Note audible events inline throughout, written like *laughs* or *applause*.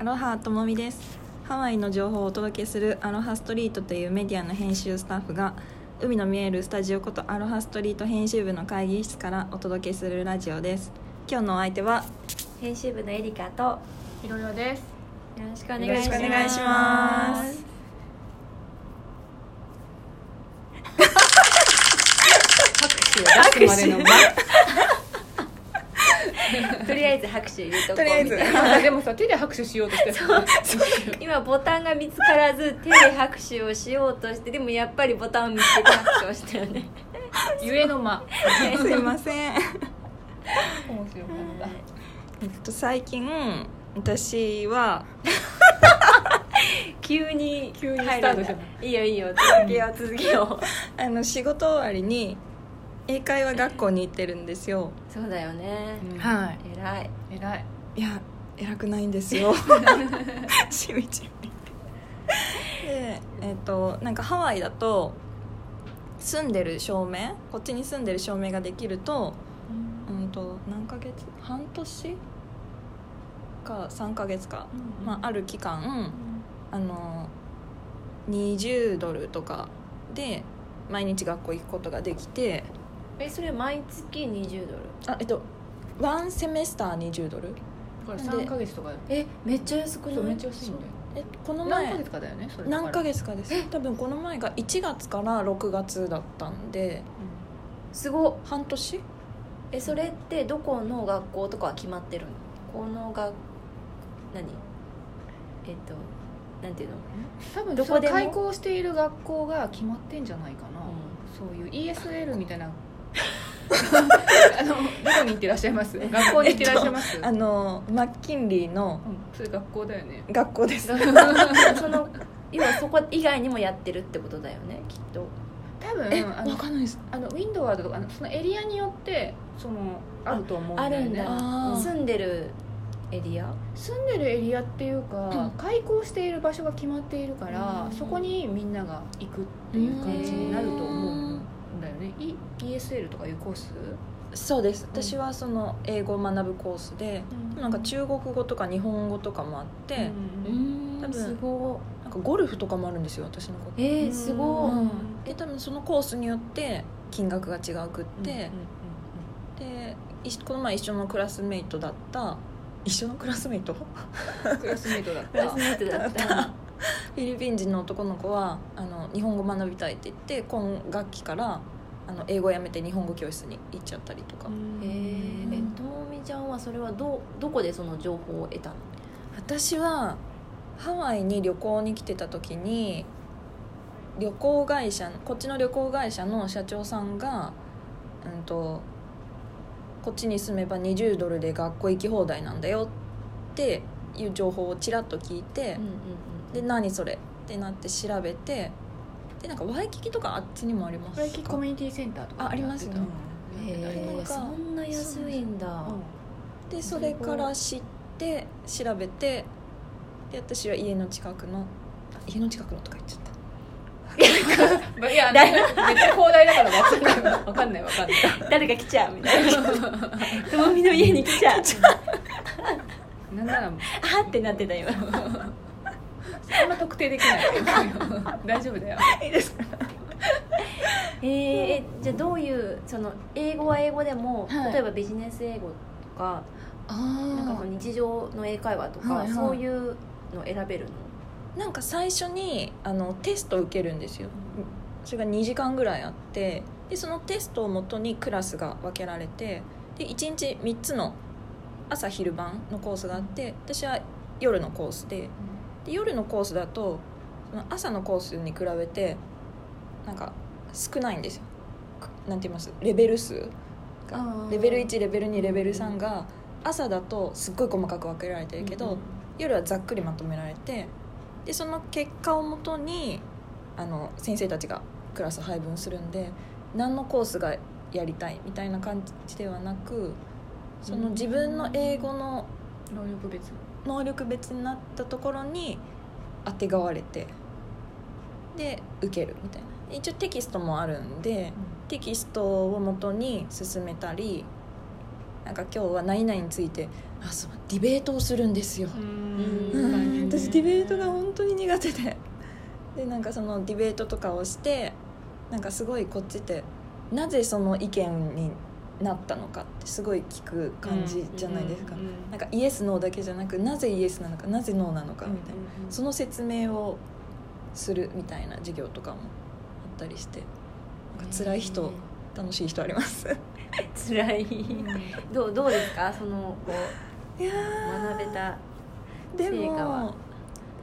アロハともみです。ハワイの情報をお届けするアロハストリートというメディアの編集スタッフが海の見えるスタジオことアロハストリート編集部の会議室からお届けするラジオです。今日のお相手は編集部のエリカとよいろいろです。ろしくお願よろしいします。くお願いします。拍手を出すまでのとりあえず拍手入れとこうとりあえずみたいな間でもさ手で拍手しようとして今ボタンが見つからず手で拍手をしようとしてでもやっぱりボタンを見つけて拍手をしたよね。ゆえの間。*laughs* すいません。面白かった。えっと最近私は *laughs* 急に急にスタートした。のいいよいいよ。続けよう続けよう。*laughs* あの仕事終わりに英会話学校に行ってるんですよ。そうだよね。うん。はい。偉い。偉い。いや偉くないんですよ。*laughs* しみじみ。でえっ、となんかハワイだと住んでる証明こっちに住んでる証明ができると,、うん、と何ヶ月？半年か3ヶ月か、まあ、ある期間あの20ドルとかで毎日学校行くことができてえそれ毎月20ドル？あえっとワンセメスター20ドル。これ3ヶ月とかえめっちゃ安くない？めっちゃ安いんだよえこの前。何ヶ月かだよね？それ何ヶ月かです。多分この前が1月から6月だったんで。すごっ。半年？えそれってどこの学校とかは決まってるの？このが何？えっとなんていうの？多分どこで開校している学校が決まってんじゃないかな、そういう ESL みたいなあのどこに行ってらっしゃいます？学校に行ってらっしゃいます、あのマッキンリーのうん、それ学校だよね。学校です。*laughs* その要はそこ以外にもやってるってことだよねきっと。多分えあのわかんないです。あのウィンドワードとかあのそのエリアによってそのあると思うんだよね。あるんだ。住んでるエリア？住んでるエリアっていうか、うん。開校している場所が決まっているから、うん。そこにみんなが行くっていう感じになると思うんだよね、い ESL とかいうコース、そうです。私はその英語を学ぶコースでなんか中国語とか日本語とかもあって、うん多分すごなんかゴルフとかもあるんですよ私の子いえー、すごい、うん。で多分そのコースによって金額が違うくって、でいこの前一緒のクラスメイトだった一緒のクラスメイト？フクラスメイトだっクラたスメートだった。ィリピン人の男の子はあの日本語学びたいって言って今学期からあの英語をやめて日本語教室に行っちゃったりとか、えー、えともみちゃんはそれはどどこでその情報を得たの？私はハワイに旅行に来てた時に旅行会社こっちの旅行会社の社長さんが、うん、とこっちに住めば20ドルで学校行き放題なんだよっていう情報をちらっと聞いて、で何それってなって調べてでなんかワイキキとかあっちにもありますこれコミュニティセンターとかあありますね。うんへえそんな安いんだ。でそれから知って調べてで私は家の近くのあ家の近くのとか言っちゃった。*laughs* いやめっちゃ広大だから分かんない。分かんない。分かんない誰か来ちゃうみたいな。ともみの家に来ちゃう。*laughs* なんならあってなってた今そんな特定できない。*laughs* 大丈夫だよ。いいですか？*laughs* えー、じゃあどういうその英語は英語でも、はい。例えばビジネス英語とかあなんかその日常の英会話とか、はいはい。そういうの選べるの？なんか最初にあのテストを受けるんですよ。それが2時間ぐらいあってでそのテストをもとにクラスが分けられてで1日3つの朝昼晩のコースがあって私は夜のコースでで夜のコースだとその朝のコースに比べてなんか少ないんですよ。なんて言います？レベル数レベル1レベル2レベル3が朝だとすっごい細かく分けられてるけど、夜はざっくりまとめられてでその結果をもとにあの先生たちがクラス配分するんで何のコースがやりたいみたいな感じではなくその自分の英語の能力別能力別になったところに当てがわれてで受けるみたいな。一応テキストもあるんでテキストをもとに進めたりなんか今日は何々についてあそうディベートをするんですよ、ん。うん。*laughs* 私ディベートが本当に苦手で。でなんかそのディベートとかをしてなんかすごいこっちってなぜその意見になったのかってすごい聞く感じじゃないですか、なんかイエスノーだけじゃなくなぜイエスなのかなぜノーなのかみたいな、その説明をするみたいな授業とかもあったりしてなんか辛い人楽しい人あります？*laughs* 辛い。*laughs* どうどうですか？そのこいやう学べたで成果は。も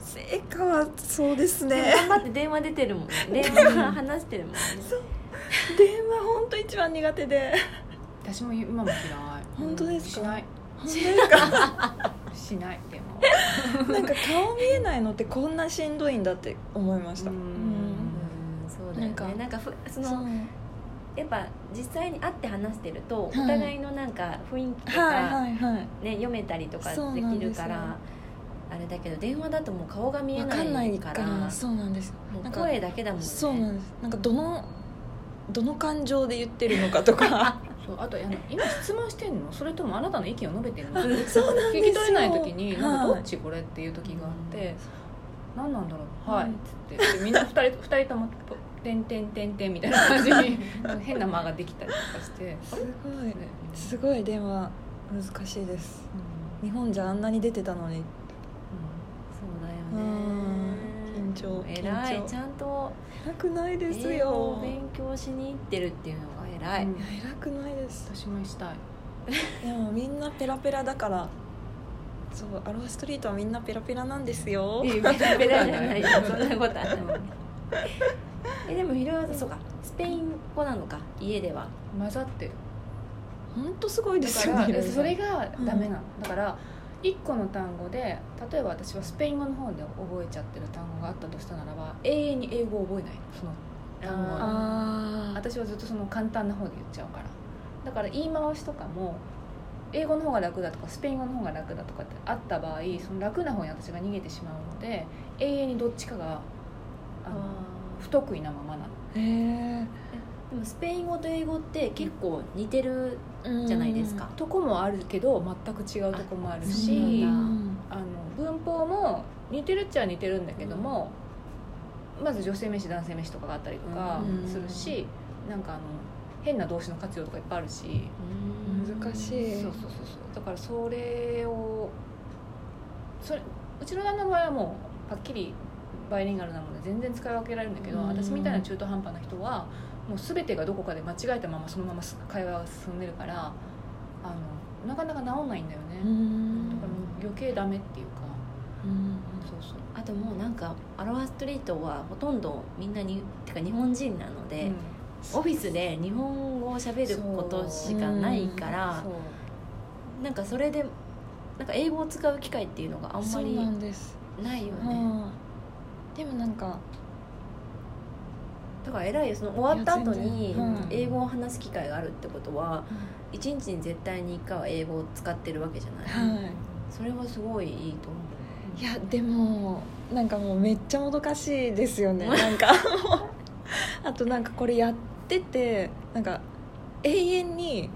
成果はそうですね。頑張って電話出てるもんね。*laughs* 電話話してるもんね。電話本当一番苦手で私も今も嫌い。本当ですか？しない。本当ですか？*laughs* しないでも。*laughs* なんか顔見えないのってこんなしんどいんだって思いました。うん。うん。そうだよね。なんかなんかふそのやっぱ実際に会って話してると、い。お互いのなんか雰囲気とか、はいはいはい。ね、読めたりとかできるからあれだけど電話だともう顔が見えないかいかららそうなんです。もうなんか声だけだもんね。そうなんです。なんかどのどの感情で言ってるのかとか *laughs* そうあとあの今質問してんの？それともあなたの意見を述べてんの？そうなんですよ。聞き取れない時に「なんかどはいっちこれ?」っていう時があって「何なんだろう?」うん。はい」っつって。でみんな二人 *laughs* 二人とも「てんてんてんてん」みたいな感じに *laughs* 変な間ができたりとかして。すごい。ねすごい。電話難しいです。日本じゃあんなに出てたのに。そうだよね。うん。緊張偉い。ちゃんと偉くないですよ。を勉強しに行ってるっていうのが偉い、偉くないです。私もしたい。*laughs* でもみんなペラペラだから。そうアロハストリートはみんなペラペラなんですよ。いやベラベラじゃないよ。*laughs* そんなことはないえでもひろやさんそうか。スペイン語なのか？家では。混ざってる。本当すごいでだすよね。からそれがダメなの、だから1個の単語で例えば私はスペイン語の方で覚えちゃってる単語があったとしたならば永遠に英語を覚えない。のそのああ私はずっとその簡単な方で言っちゃうから。だから言い回しとかも英語の方が楽だとかスペイン語の方が楽だとかってあった場合その楽な方に私が逃げてしまうので永遠にどっちかがあの不得意なままなの。へでもスペイン語と英語って結構似てるえじゃないですか、とこもあるけど全く違うとこもあるしあの文法も似てるっちゃ似てるんだけども、まず女性名詞男性名詞とかがあったりとかうん。するし、なんかあの変な動詞の活用とかいっぱいあるし、難しい。そうそうそうそう。だからそれをそれうちの旦那の場合はもうはっきりバイリンガルなので全然使い分けられるんだけど、うん。私みたいな中途半端な人はもう全てがどこかで間違えたままそのまま会話が進んでるからあのなかなか治んないんだよね、うん。だから余計ダメっていうか。うんそうそう。あともうなんかアロハストリートはほとんどみんなにてか日本人なので、オフィスで日本語を喋ることしかないからそう。なんかそれでなんか英語を使う機会っていうのがあんまりないよね。はいでもなんかだから偉いよその終わった後に英語を話す機会があるってことは一日に絶対に1回は英語を使ってるわけじゃない、はい。それはすごいいいと思ういやでもなんかもうめっちゃもどかしいですよね。*laughs* なんか。あとなんかこれやっててなんか永遠に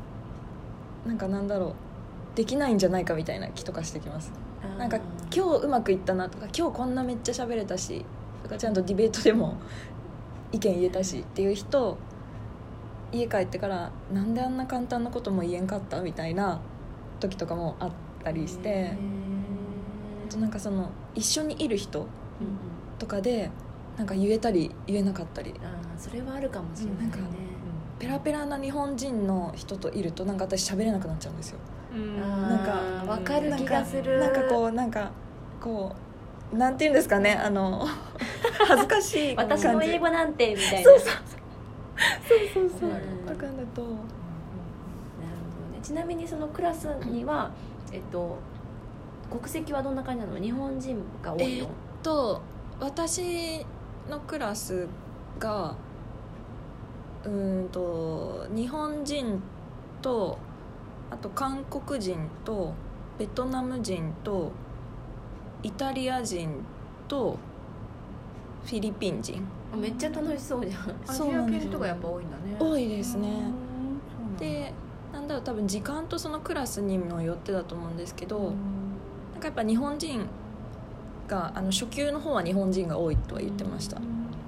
なんかなんだろうできないんじゃないかみたいな気とかしてきます。なんか今日うまくいったなとか今日こんなめっちゃ喋れたしとかちゃんとディベートでも *laughs* 意見言えたしっていう人家帰ってからなんであんな簡単なことも言えんかったみたいな時とかもあったりしてとなんかその一緒にいる人とかでなんか言えたり言えなかったり。あーそれはあるかもしれないね。なんかペラペラな日本人の人といるとなんか私喋れなくなっちゃうんですよ。うん。なんかかる気がする。なんかこうなんかこうなんて言うんですかねあの *laughs* 恥ずかしい感じ私の英語なんてみたいな。そうそうそうそう。そううん。わかんないとなるほどね。ちなみにそのクラスには、えっと国籍はどんな感じなの？日本人が多いの、と私のクラスがうーんと日本人とあと韓国人とベトナム人とイタリア人とフィリピン人。めっちゃ楽しそうじゃん。アそうジア系の人がやっぱ多いんだね。多いですね。でなんだろう多分時間とそのクラスにもよってだと思うんですけど、かやっぱ日本人があの初級の方は日本人が多いとは言ってました、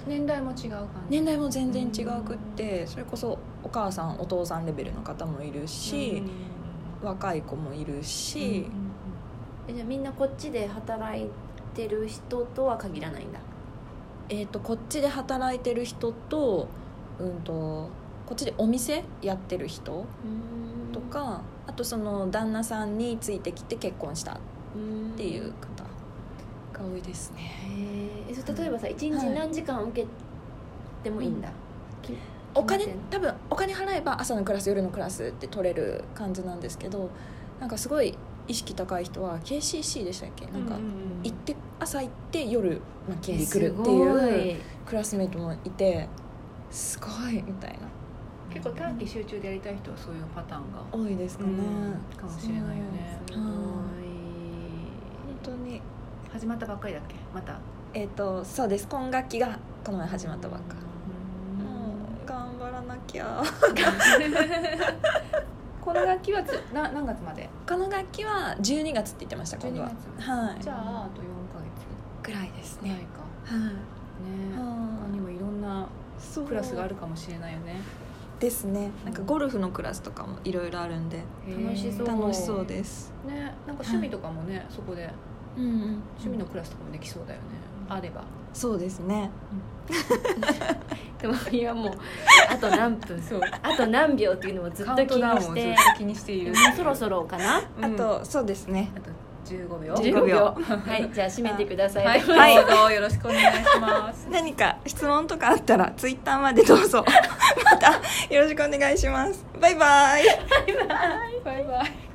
年代も違う感じ。年代も全然違くってそれこそお母さんお父さんレベルの方もいるし、若い子もいるし、えじゃあみんなこっちで働いてる人とは限らないんだ。えー、とこっちで働いてる人と,、うん、とこっちでお店やってる人とかあとその旦那さんについてきて結婚した。っていう方が多いですね。へえそれ例えばさ一日何時間受けてもいいんだ、きお金多分お金払えば朝のクラス夜のクラスって取れる感じなんですけどなんかすごい意識高い人は KCC でしたっけ？なんか行って朝行って夜マッキンリー来るっていうクラスメイトもいてすごいみたいな。結構短期集中でやりたい人はそういうパターンが多いですかね、うん。かもしれないよね。すごい。本当に始まったばっかりだっけ？また。えっ、とそうです。今学期がこの前始まったばっか、もう頑張らなきゃ。*laughs* この楽器はつな何月まで？この学期は12月って言ってました今度は。12月。はい。じゃああと4ヶぐらいです月ぐらいねか。はい。ね。他にもいろんなクラスがあるかもしれないよね。ですね。なんかゴルフのクラスとかもいろいろあるんで。楽しそう。楽しそうです。ね。なんか趣味とかもねそこでうんうん。趣味のクラスとかもできそうだよね。あれば。そうですね。*laughs* でもいやもうあと何分。そう。あと何秒っていうのをずっと気にして。と気にしている。もうそろそろかな。あとそうですね。あと15秒。15秒。*laughs* はいじゃあ締めてください、はい、はい。どうぞよろしくお願いします。何か質問とかあったらツイッターまでどうぞ。*laughs* またよろしくお願いします。バイバイ。バイバイ